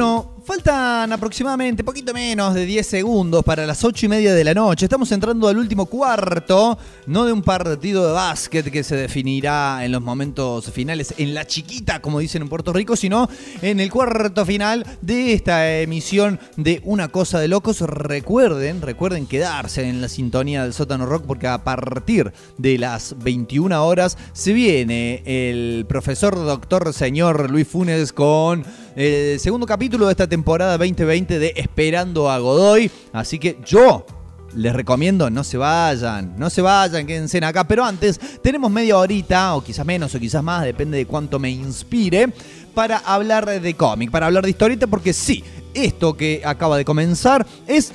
Bueno, faltan aproximadamente poquito menos de 10 segundos para las 8 y media de la noche. Estamos entrando al último cuarto, no de un partido de básquet que se definirá en los momentos finales en la chiquita, como dicen en Puerto Rico, sino en el cuarto final de esta emisión de Una Cosa de Locos. Recuerden, recuerden quedarse en la sintonía del sótano rock porque a partir de las 21 horas se viene el profesor doctor señor Luis Funes con el segundo capítulo de esta temporada 2020 de Esperando a Godoy. Así que yo les recomiendo no se vayan, no se vayan, quédense acá. Pero antes, tenemos media horita, o quizás menos, o quizás más, depende de cuánto me inspire, para hablar de cómic, para hablar de historieta, porque sí, esto que acaba de comenzar es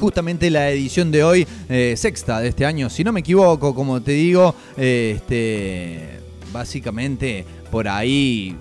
justamente la edición de hoy, eh, sexta de este año, si no me equivoco, como te digo, eh, este, básicamente por ahí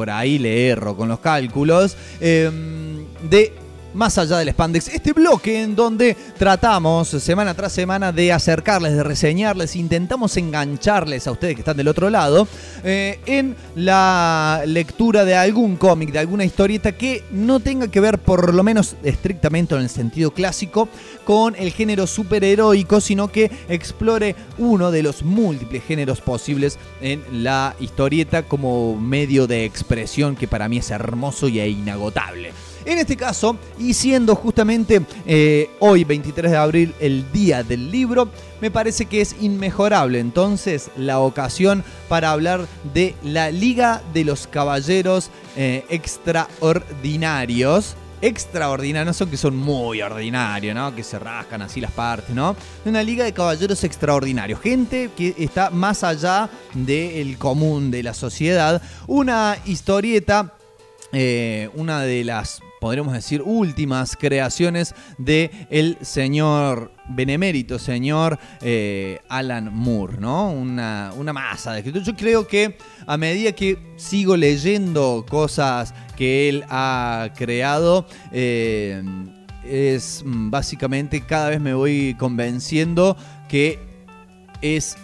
por ahí le erro con los cálculos, em, de más allá del spandex, este bloque en donde tratamos semana tras semana de acercarles, de reseñarles, intentamos engancharles a ustedes que están del otro lado eh, en la lectura de algún cómic, de alguna historieta que no tenga que ver, por lo menos estrictamente en el sentido clásico, con el género superheroico, sino que explore uno de los múltiples géneros posibles en la historieta como medio de expresión que para mí es hermoso y inagotable. En este caso, y siendo justamente eh, hoy 23 de abril el día del libro, me parece que es inmejorable entonces la ocasión para hablar de la Liga de los Caballeros eh, Extraordinarios extraordinarios, no son que son muy ordinarios, ¿no? Que se rascan así las partes, ¿no? Una liga de caballeros extraordinarios, gente que está más allá del común de la sociedad, una historieta, eh, una de las podríamos decir, últimas creaciones de el señor benemérito, señor eh, Alan Moore, ¿no? Una, una masa de escritura. Yo creo que a medida que sigo leyendo cosas que él ha creado, eh, es mm, básicamente cada vez me voy convenciendo que es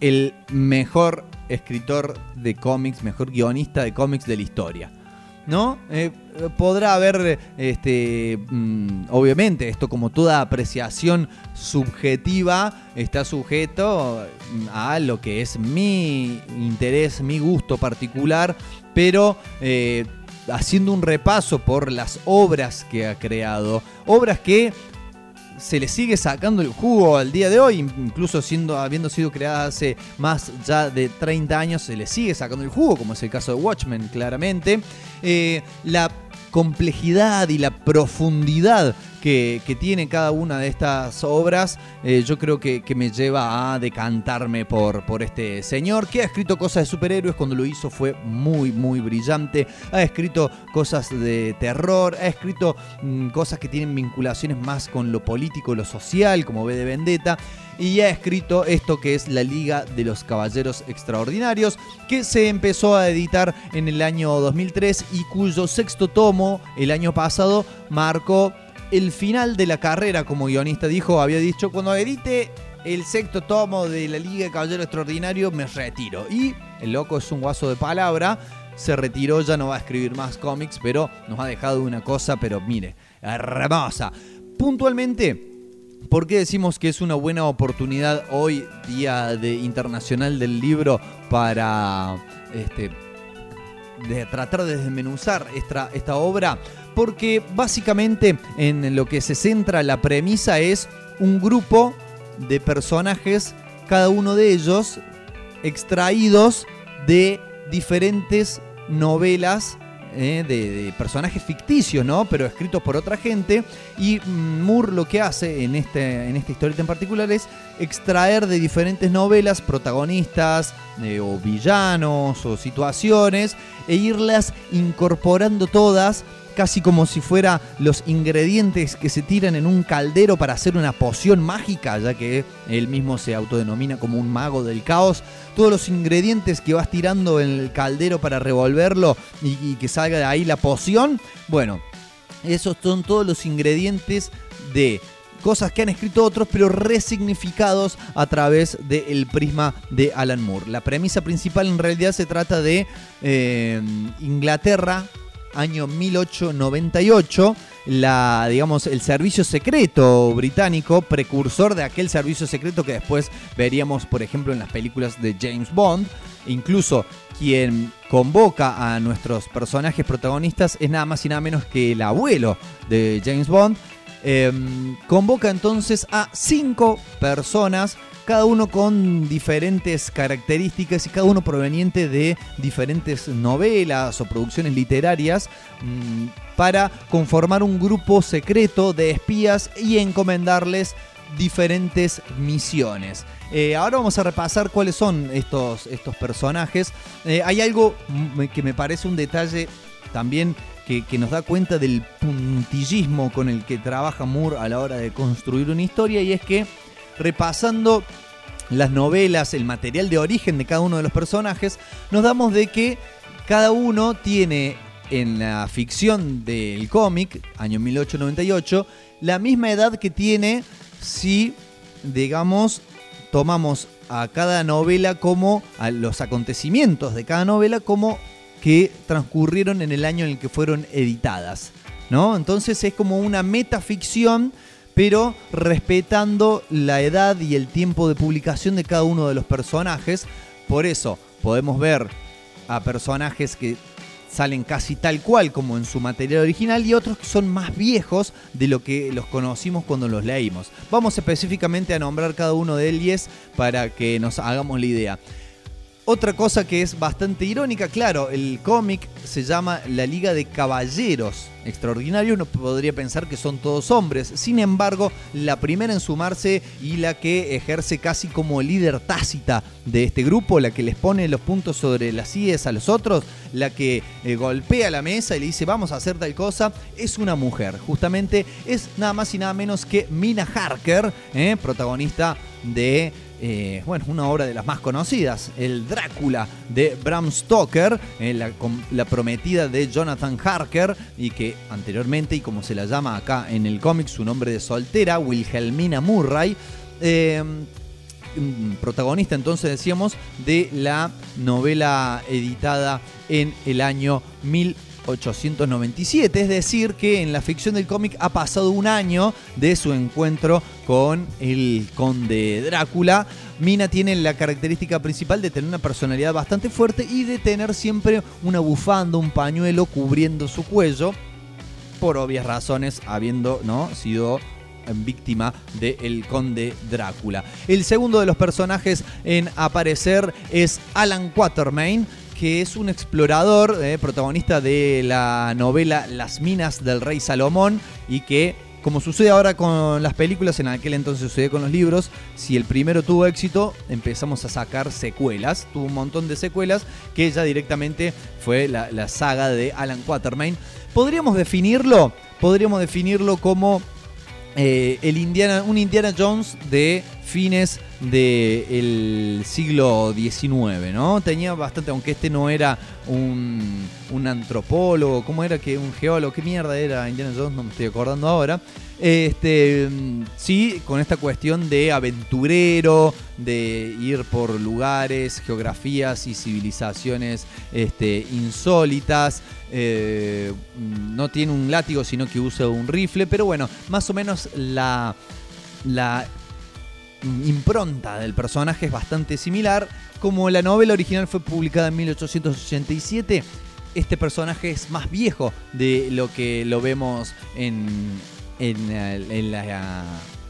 el mejor escritor de cómics, mejor guionista de cómics de la historia. ¿No? Eh, podrá haber, este, mm, obviamente, esto como toda apreciación subjetiva está sujeto a lo que es mi interés, mi gusto particular, pero eh, haciendo un repaso por las obras que ha creado, obras que se le sigue sacando el jugo al día de hoy, incluso siendo, habiendo sido creada hace más ya de 30 años, se le sigue sacando el jugo, como es el caso de Watchmen, claramente. Eh, la complejidad y la profundidad que, tiene cada una de estas obras, eh, yo creo que, me lleva a decantarme por, por este señor que ha escrito cosas de superhéroes, cuando lo hizo fue muy, muy brillante, ha escrito cosas de terror, ha escrito mm, cosas que tienen vinculaciones más con lo político, lo social, como ve de Vendetta, y ha escrito esto que es la Liga de los Caballeros Extraordinarios, que se empezó a editar en el año 2003 y cuyo sexto tomo el año pasado marcó el final de la carrera como guionista. Dijo, había dicho, cuando edite el sexto tomo de la Liga de Caballero Extraordinario, me retiro. Y el loco es un guaso de palabra. Se retiró, ya no va a escribir más cómics, pero nos ha dejado una cosa, pero mire, hermosa. Puntualmente, ¿por qué decimos que es una buena oportunidad hoy, Día de Internacional del Libro, para este, tratar de desmenuzar esta obra? Porque básicamente en lo que se centra la premisa es un grupo de personajes, cada uno de ellos extraídos de diferentes novelas eh, de, personajes ficticios, ¿no? Pero escritos por otra gente. Y Moore lo que hace en, este, en esta historieta en particular es extraer de diferentes novelas protagonistas eh, o villanos o situaciones e irlas incorporando todas casi como si fuera los ingredientes que se tiran en un caldero para hacer una poción mágica, ya que él mismo se autodenomina como un mago del caos. Todos los ingredientes que vas tirando en el caldero para revolverlo y, que salga de ahí la poción, bueno, esos son todos los ingredientes de cosas que han escrito otros, pero resignificados a través del prisma de Alan Moore. La premisa principal en realidad se trata de eh, Inglaterra año 1898, la, digamos, el servicio secreto británico, precursor de aquel servicio secreto que después veríamos, por ejemplo, en las películas de James Bond. Incluso quien convoca a nuestros personajes protagonistas es nada más y nada menos que el abuelo de James Bond. Em, convoca entonces a cinco personas cada uno con diferentes características y cada uno proveniente de diferentes novelas o producciones literarias mm, para conformar un grupo secreto de espías y encomendarles diferentes misiones. Eh, ahora vamos a repasar cuáles son estos, estos personajes. Eh, hay algo que me parece un detalle también que, que, nos da cuenta del puntillismo con el que trabaja Moore a la hora de construir una historia y es que repasando las novelas, el material de origen de cada uno de los personajes, nos damos de que cada uno tiene en la ficción del cómic, año 1898, la misma edad que tiene si, digamos, tomamos a cada novela como, a los acontecimientos de cada novela como que transcurrieron en el año en el que fueron editadas. ¿no? Entonces es como una metaficción pero respetando la edad y el tiempo de publicación de cada uno de los personajes. Por eso podemos ver a personajes que salen casi tal cual como en su material original y otros que son más viejos de lo que los conocimos cuando los leímos. Vamos específicamente a nombrar cada uno de ellos para que nos hagamos la idea. Otra cosa que es bastante irónica, claro, el cómic se llama La Liga de Caballeros. Extraordinarios, uno podría pensar que son todos hombres, sin embargo, la primera en sumarse y la que ejerce casi como líder tácita de este grupo, la que les pone los puntos sobre las IES a los otros, la que eh, golpea la mesa y le dice vamos a hacer tal cosa, es una mujer, justamente es nada más y nada menos que Mina Harker, eh, protagonista de eh, bueno, una obra de las más conocidas, el Drácula de Bram Stoker, eh, la, prometida de Jonathan Harker, y que anteriormente, y como se la llama acá en el cómic, su nombre de soltera, Wilhelmina Murray. Eh, protagonista entonces decíamos de la novela editada en el año 1897, es decir que en la ficción del cómic ha pasado un año de su encuentro con el conde Drácula. Mina tiene la característica principal de tener una personalidad bastante fuerte y de tener siempre una bufanda, un pañuelo cubriendo su cuello, por obvias razones, habiendo ¿no? sido víctima del conde Drácula. El segundo de los personajes en aparecer es Alan Quatermain, que es un explorador, eh, protagonista de la novela Las minas del rey Salomón y que como sucede ahora con las películas, en aquel entonces sucedió con los libros, si el primero tuvo éxito, empezamos a sacar secuelas. Tuvo un montón de secuelas que ya directamente fue la, saga de Alan Quatermain. Podríamos definirlo, podríamos definirlo como eh, el Indiana, un Indiana Jones de fines del siglo XIX, ¿no? Tenía bastante, aunque este no era un, un, antropólogo, ¿cómo era que un geólogo? ¿Qué mierda era Indiana Jones? No me estoy acordando ahora. Este, sí, con esta cuestión de aventurero, de ir por lugares, geografías y civilizaciones este, insólitas. Eh, no tiene un látigo, sino que usa un rifle, pero bueno, más o menos la, la impronta del personaje es bastante similar. Como la novela original fue publicada en 1887, este personaje es más viejo de lo que lo vemos en, en, en la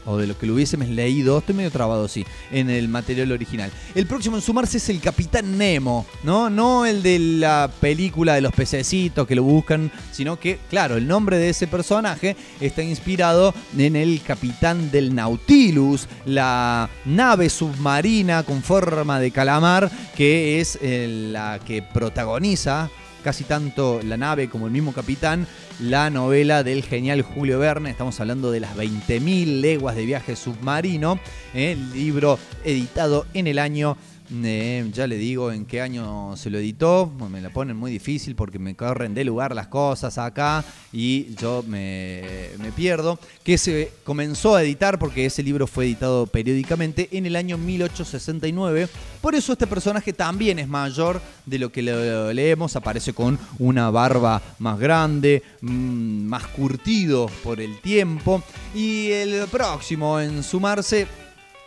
o de lo que lo hubiésemos leído, estoy medio trabado, sí, en el material original. El próximo en sumarse es el Capitán Nemo, ¿no? No el de la película de los pececitos que lo buscan, sino que, claro, el nombre de ese personaje está inspirado en el Capitán del Nautilus, la nave submarina con forma de calamar que es eh, la que protagoniza casi tanto la nave como el mismo capitán, la novela del genial Julio Verne, estamos hablando de las 20.000 leguas de viaje submarino, el libro editado en el año Eh, ya le digo en qué año se lo editó. Me la ponen muy difícil porque me corren de lugar las cosas acá y yo me, pierdo. Que se comenzó a editar porque ese libro fue editado periódicamente en el año 1869. Por eso este personaje también es mayor de lo que leemos. Aparece con una barba más grande, mm, más curtido por el tiempo. Y el próximo en sumarse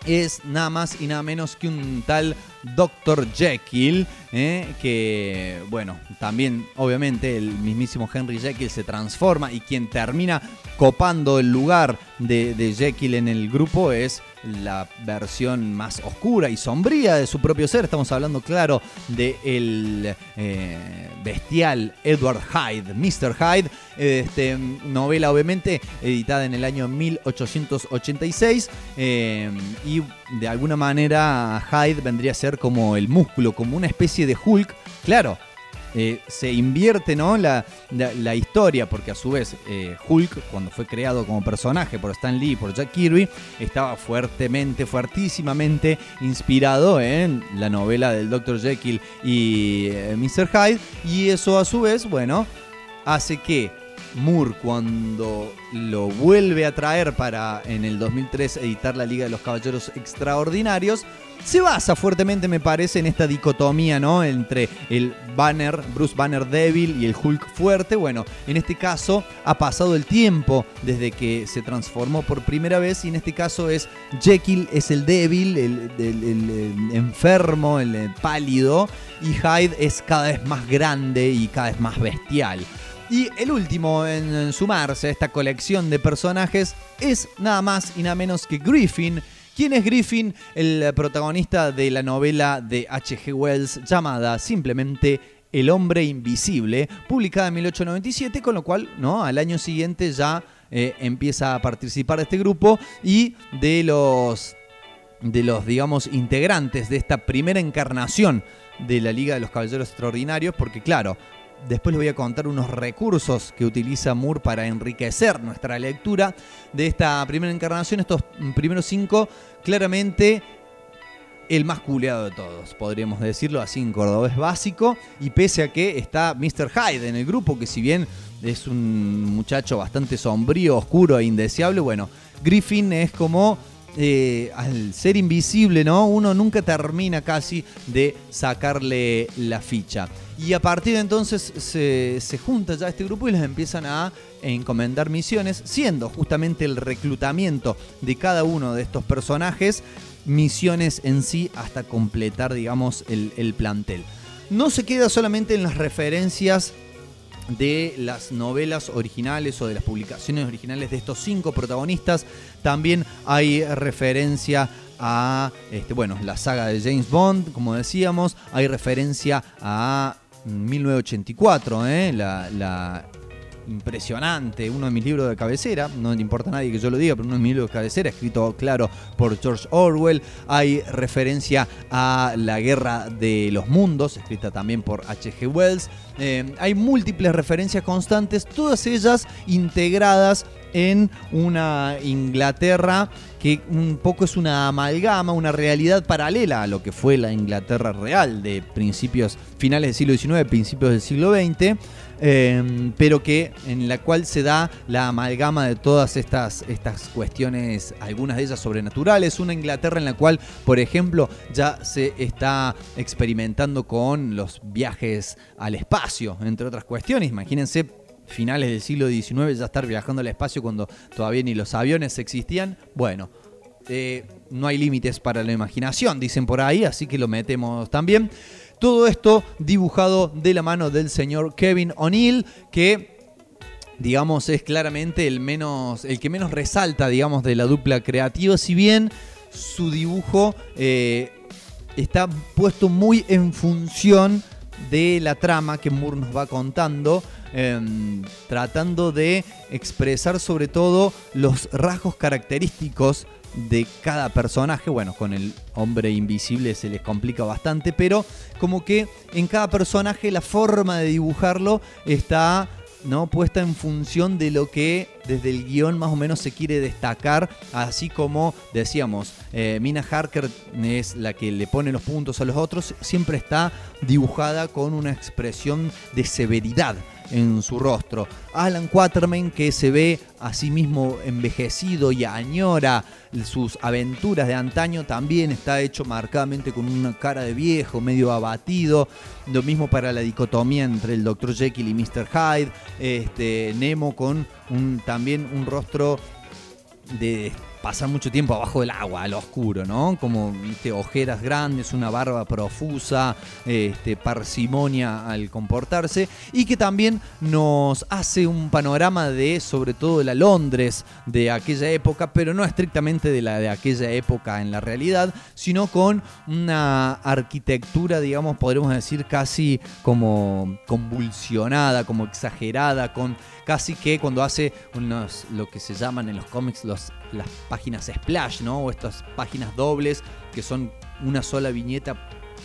es nada más y nada menos que un tal Dr. Jekyll, ¿eh? que, bueno, también obviamente el mismísimo Henry Jekyll se transforma y quien termina copando el lugar de, Jekyll en el grupo es la versión más oscura y sombría de su propio ser. Estamos hablando, claro, de el eh, bestial Edward Hyde, Mr. Hyde, este, novela obviamente editada en el año 1886 eh, y de alguna manera Hyde vendría a ser como el músculo, como una especie de Hulk. Claro, eh, se invierte ¿no? La, la, historia, porque a su vez eh, Hulk, cuando fue creado como personaje por Stan Lee y por Jack Kirby, estaba fuertemente, fuertísimamente inspirado en la novela del Dr. Jekyll y eh, Mr. Hyde, y eso a su vez, bueno, hace que Moore cuando lo vuelve a traer para en el 2003 editar la Liga de los Caballeros Extraordinarios, se basa fuertemente, me parece, en esta dicotomía, ¿no? Entre el Banner, Bruce Banner débil y el Hulk fuerte. Bueno, en este caso ha pasado el tiempo desde que se transformó por primera vez y en este caso es Jekyll es el débil, el, enfermo, el pálido y Hyde es cada vez más grande y cada vez más bestial. Y el último en sumarse a esta colección de personajes es nada más y nada menos que Griffin. ¿Quién es Griffin? El protagonista de la novela de H.G. Wells llamada simplemente El hombre invisible, publicada en 1897, con lo cual, ¿no? Al año siguiente ya eh, empieza a participar de este grupo y de los de los, digamos, integrantes de esta primera encarnación de la Liga de los Caballeros Extraordinarios, porque claro, Después les voy a contar unos recursos que utiliza Moore para enriquecer nuestra lectura de esta primera encarnación. Estos primeros cinco, claramente el más culeado de todos, podríamos decirlo así en cordobés básico. Y pese a que está Mr. Hyde en el grupo, que si bien es un muchacho bastante sombrío, oscuro e indeseable, bueno, Griffin es como eh, al ser invisible, ¿no? Uno nunca termina casi de sacarle la ficha. Y a partir de entonces se, se, junta ya este grupo y les empiezan a encomendar misiones, siendo justamente el reclutamiento de cada uno de estos personajes misiones en sí hasta completar, digamos, el, el plantel. No se queda solamente en las referencias de las novelas originales o de las publicaciones originales de estos cinco protagonistas. También hay referencia a este, bueno, la saga de James Bond, como decíamos. Hay referencia a 1984, ¿eh? la, la impresionante, uno de mis libros de cabecera, no le importa a nadie que yo lo diga, pero uno de mis libros de cabecera, escrito claro por George Orwell. Hay referencia a La Guerra de los Mundos, escrita también por H.G. Wells. Eh, hay múltiples referencias constantes, todas ellas integradas en una Inglaterra que un poco es una amalgama, una realidad paralela a lo que fue la Inglaterra real de principios, finales del siglo XIX, principios del siglo XX. Em, pero que en la cual se da la amalgama de todas estas, estas cuestiones, algunas de ellas sobrenaturales, una Inglaterra en la cual, por ejemplo, ya se está experimentando con los viajes al espacio, entre otras cuestiones. Imagínense finales del siglo XIX ya estar viajando al espacio cuando todavía ni los aviones existían. Bueno, eh, no hay límites para la imaginación, dicen por ahí, así que lo metemos también. Todo esto dibujado de la mano del señor Kevin O'Neill, que digamos es claramente el menos el que menos resalta digamos de la dupla creativa si bien su dibujo eh, está puesto muy en función de la trama que Moore nos va contando em, tratando de expresar sobre todo los rasgos característicos de cada personaje. Bueno, con el hombre invisible se les complica bastante, pero como que en cada personaje la forma de dibujarlo está ¿no? puesta en función de lo que desde el guion más o menos se quiere destacar, así como decíamos, eh, Mina Harker es la que le pone los puntos a los otros, siempre está dibujada con una expresión de severidad en su rostro. Alan Quatermain, que se ve a sí mismo envejecido y añora sus aventuras de antaño, también está hecho marcadamente con una cara de viejo, medio abatido. Lo mismo para la dicotomía entre el Dr. Jekyll y Mr. Hyde. Este, Nemo con un, también un rostro de pasar mucho tiempo abajo del agua, al oscuro, ¿no? Como ¿viste? ojeras grandes, una barba profusa, este, parsimonia al comportarse, y que también nos hace un panorama de, sobre todo, de la Londres de aquella época, pero no estrictamente de la de aquella época en la realidad, sino con una arquitectura, digamos, podríamos decir casi como convulsionada, como exagerada, con casi que cuando hace unos, lo que se llaman en los cómics las páginas splash, ¿no? O estas páginas dobles que son una sola viñeta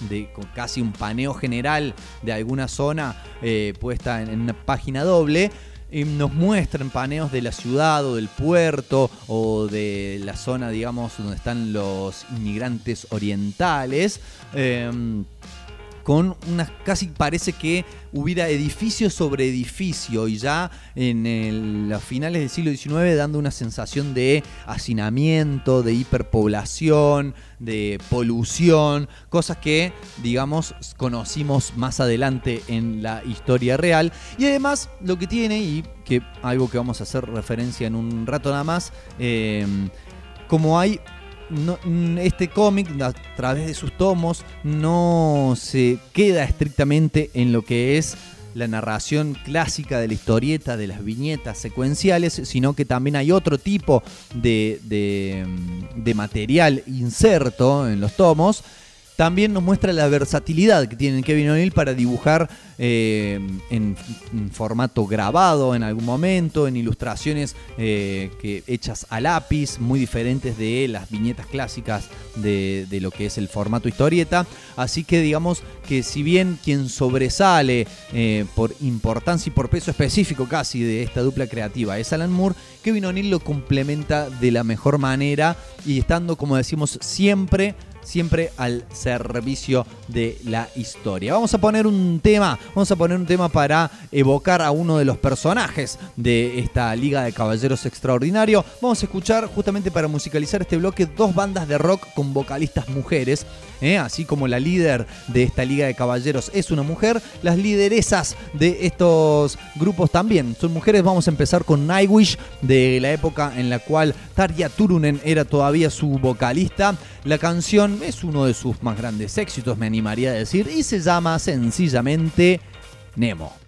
de con casi un paneo general de alguna zona eh, puesta en, una página doble. Nos muestran paneos de la ciudad o del puerto o de la zona, digamos, donde están los inmigrantes orientales. Em, con unas casi parece que hubiera edificio sobre edificio y ya en los finales del siglo XIX dando una sensación de hacinamiento, de hiperpoblación, de polución, cosas que digamos conocimos más adelante en la historia real. Y además lo que tiene y que algo que vamos a hacer referencia en un rato nada más eh, como hay Mm, este cómic, a través de sus tomos, no se queda estrictamente en lo que es la narración clásica de la historieta, de las viñetas secuenciales, sino que también hay otro tipo de, de mm, material inserto en los tomos también nos muestra la versatilidad que tiene Kevin O'Neill para dibujar eh, en, formato grabado en algún momento, en ilustraciones eh, que, hechas a lápiz, muy diferentes de las viñetas clásicas de, lo que es el formato historieta. Así que digamos que si bien quien sobresale eh, por importancia y por peso específico casi de esta dupla creativa es Alan Moore, Kevin O'Neill lo complementa de la mejor manera y estando, como decimos, siempre siempre al servicio de la historia. Vamos a poner un tema, vamos a poner un tema para evocar a uno de los personajes de esta Liga de Caballeros Extraordinario. Vamos a escuchar justamente para musicalizar este bloque dos bandas de rock con vocalistas mujeres. ¿eh? así como la líder de esta Liga de Caballeros es una mujer, las lideresas de estos grupos también son mujeres. Vamos a empezar con Nightwish, de la época en la cual Tarja Turunen era todavía su vocalista. La canción es uno de sus más grandes éxitos, me animaría a decir, y se llama sencillamente Nemo.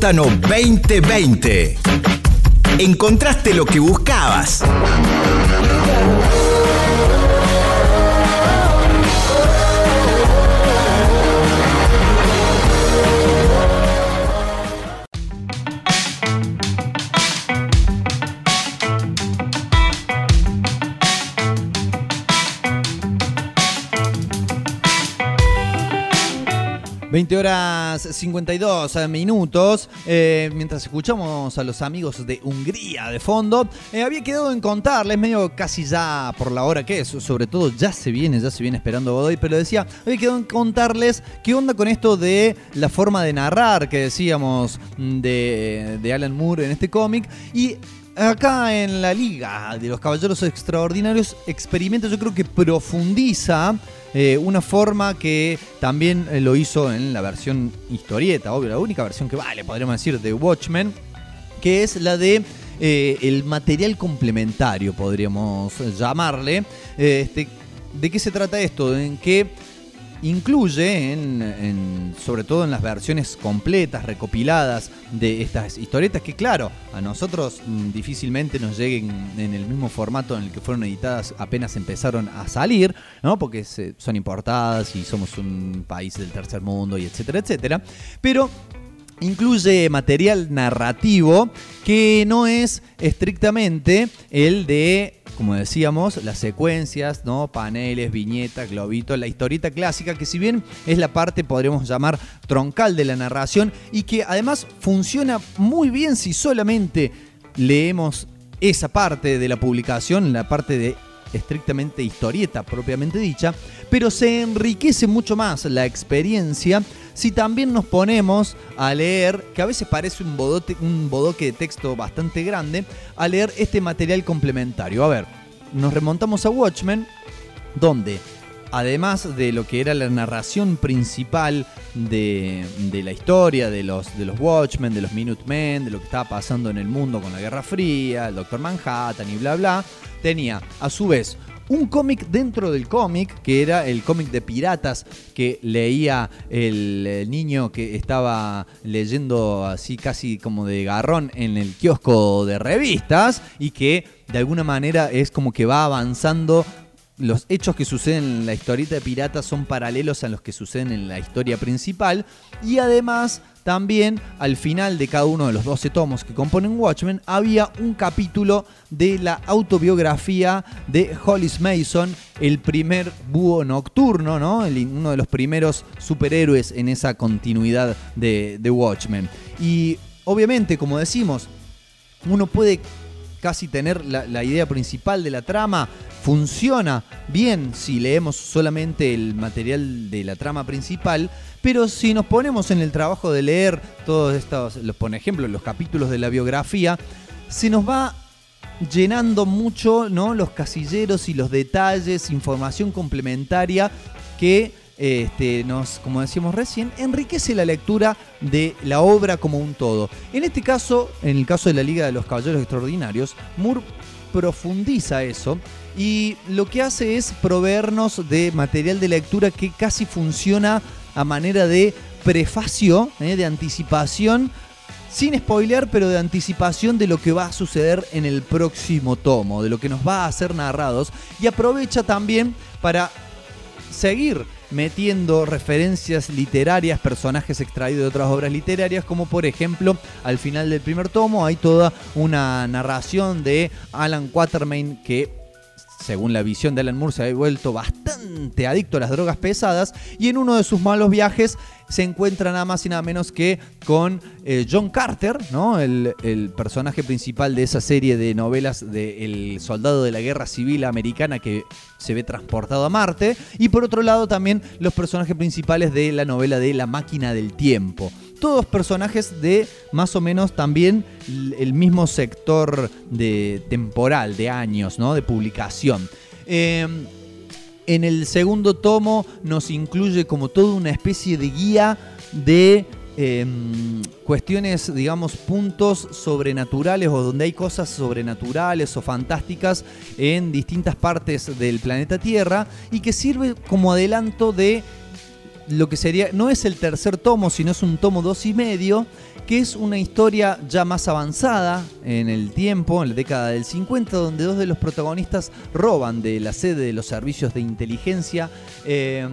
Sótano 2020. Encontraste lo que buscabas. 20 horas 52 minutos. Eh, mientras escuchamos a los amigos de Hungría de fondo, eh, había quedado en contarles, medio casi ya por la hora que es, sobre todo ya se viene, ya se viene esperando Godoy, pero decía, había quedado en contarles qué onda con esto de la forma de narrar que decíamos de, de Alan Moore en este cómic. Y acá en la Liga de los Caballeros Extraordinarios experimenta, yo creo que profundiza eh, una forma que también eh, lo hizo en la versión historieta, obvio, la única versión que vale, podríamos decir, de Watchmen, que es la de eh, el material complementario, podríamos llamarle. Este, ¿De qué se trata esto? En que incluye, en, sobre todo en las versiones completas, recopiladas de estas historietas, que claro, a nosotros mm, difícilmente nos lleguen en el mismo formato en el que fueron editadas apenas empezaron a salir, ¿no? porque son importadas y somos un país del tercer mundo y etcétera, etcétera. Pero incluye material narrativo que no es estrictamente el de como decíamos, las secuencias, ¿no? Paneles, viñetas, globitos, la historieta clásica, que si bien es la parte, podríamos llamar, troncal de la narración, y que además funciona muy bien si solamente leemos esa parte de la publicación, la parte de estrictamente historieta propiamente dicha, pero se enriquece mucho más la experiencia si también nos ponemos a leer, que a veces parece un, un bodoque de texto bastante grande, a leer este material complementario. A ver, nos remontamos a Watchmen, donde además de lo que era la narración principal de, la historia, de los, de los Watchmen, de los Minutemen, de lo que estaba pasando en el mundo con la Guerra Fría, el Doctor Manhattan y bla bla, tenía a su vez un cómic dentro del cómic, que era el cómic de piratas que leía el, niño que estaba leyendo así casi como de garrón en el kiosco de revistas y que de alguna manera es como que va avanzando. Los hechos que suceden en la historieta de piratas son paralelos a los que suceden en la historia principal y además también al final de cada uno de los 12 tomos que componen Watchmen había un capítulo de la autobiografía de Hollis Mason, el primer búho nocturno, ¿no? uno de los primeros superhéroes en esa continuidad de, Watchmen. Y obviamente, como decimos, uno puede casi tener la, idea principal de la trama. Funciona bien si leemos solamente el material de la trama principal, pero si nos ponemos en el trabajo de leer todos estos, por ejemplo, los capítulos de la biografía, se nos va llenando mucho ¿no? los casilleros y los detalles, información complementaria que este, nos, como decíamos recién, enriquece la lectura de la obra como un todo. En este caso, en el caso de la Liga de los Caballeros Extraordinarios, Moore profundiza eso y lo que hace es proveernos de material de lectura que casi funciona a manera de prefacio, eh, de anticipación sin spoilear, pero de anticipación de lo que va a suceder en el próximo tomo, de lo que nos va a hacer narrados, y aprovecha también para seguir metiendo referencias literarias, personajes extraídos de otras obras literarias, como por ejemplo al final del primer tomo hay toda una narración de Alan Quatermain que según la visión de Alan Moore, se ha vuelto bastante adicto a las drogas pesadas y en uno de sus malos viajes se encuentra nada más y nada menos que con eh, John Carter, ¿no? El, personaje principal de esa serie de novelas de El soldado de la guerra civil americana que se ve transportado a Marte. Y por otro lado también los personajes principales de la novela de La máquina del tiempo. Todos personajes de más o menos también el mismo sector de temporal, de años, ¿no? De publicación. Eh, en el segundo tomo nos incluye como toda una especie de guía de em, cuestiones, digamos, puntos sobrenaturales o donde hay cosas sobrenaturales o fantásticas en distintas partes del planeta Tierra y que sirve como adelanto de lo que sería, no es el tercer tomo, sino es un tomo dos y medio, que es una historia ya más avanzada en el tiempo, en la década del 50, donde dos de los protagonistas roban de la sede de los servicios de inteligencia. Eh,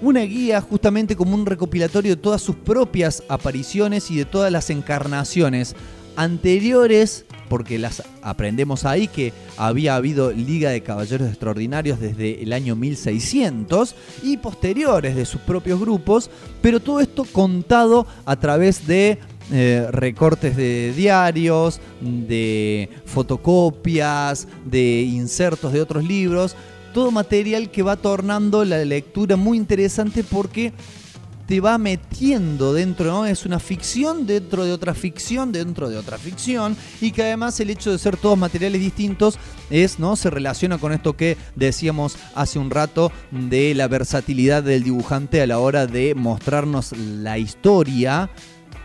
una guía justamente como un recopilatorio de todas sus propias apariciones y de todas las encarnaciones anteriores, porque las aprendemos ahí que había habido Liga de Caballeros Extraordinarios desde el año 1600 y posteriores de sus propios grupos, pero todo esto contado a través de eh, recortes de diarios, de fotocopias, de insertos de otros libros, todo material que va tornando la lectura muy interesante porque te va metiendo dentro, ¿no? Es una ficción dentro de otra ficción, dentro de otra ficción, y que además el hecho de ser todos materiales distintos es, ¿no? Se relaciona con esto que decíamos hace un rato de la versatilidad del dibujante a la hora de mostrarnos la historia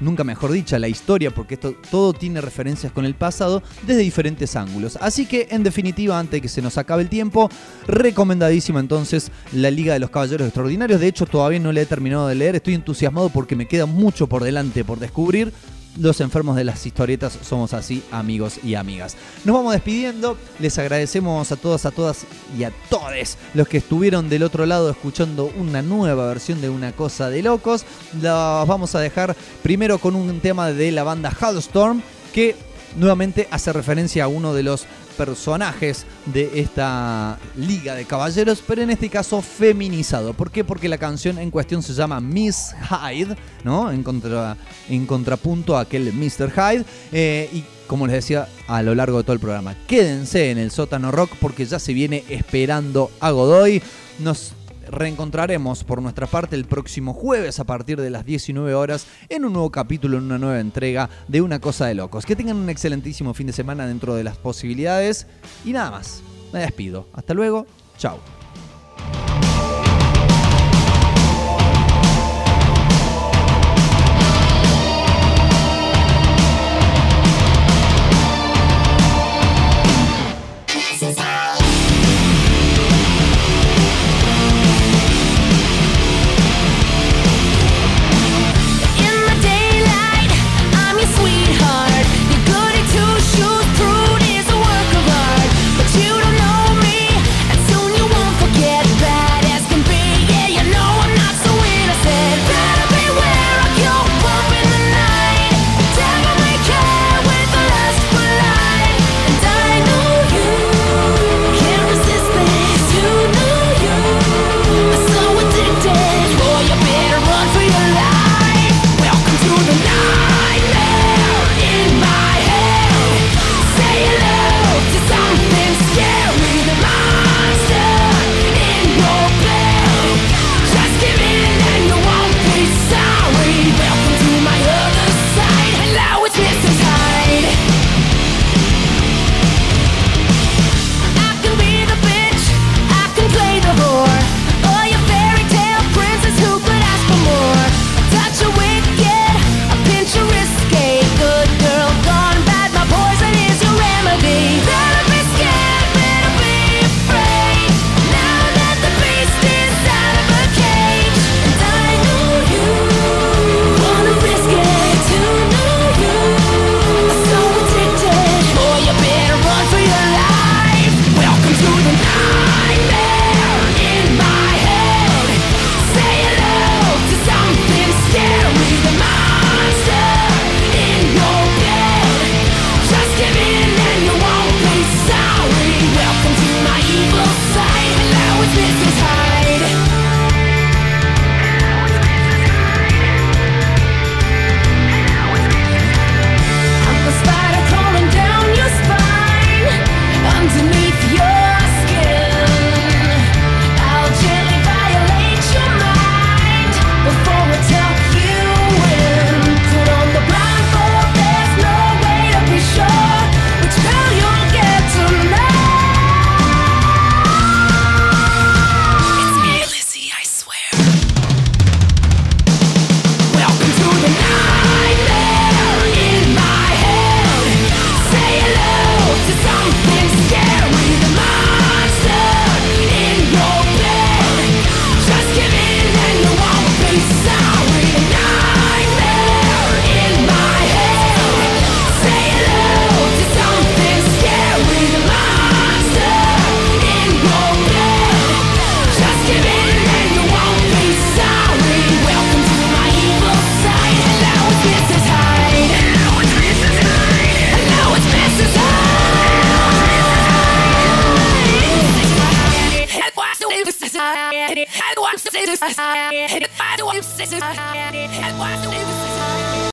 nunca mejor dicha, la historia, porque esto todo tiene referencias con el pasado desde diferentes ángulos. Así que, en definitiva, antes de que se nos acabe el tiempo, recomendadísima entonces la Liga de los Caballeros Extraordinarios. De hecho, todavía no la he terminado de leer, estoy entusiasmado porque me queda mucho por delante por descubrir los enfermos de las historietas somos así, amigos y amigas. Nos vamos despidiendo, les agradecemos a todos, a todas y a todos los que estuvieron del otro lado escuchando una nueva versión de Una Cosa de Locos. Los vamos a dejar primero con un tema de la banda Hallstorm que nuevamente hace referencia a uno de los personajes de esta liga de caballeros, pero en este caso feminizado. ¿Por qué? Porque la canción en cuestión se llama Miss Hyde, ¿no? En, contra, en contrapunto a aquel Mr. Hyde. Eh, y como les decía a lo largo de todo el programa, quédense en el sótano rock porque ya se viene esperando a Godoy. Nos reencontraremos por nuestra parte el próximo jueves a partir de las 19 horas en un nuevo capítulo, en una nueva entrega de Una Cosa de Locos. Que tengan un excelentísimo fin de semana dentro de las posibilidades. Y nada más, me despido. Hasta luego, chao.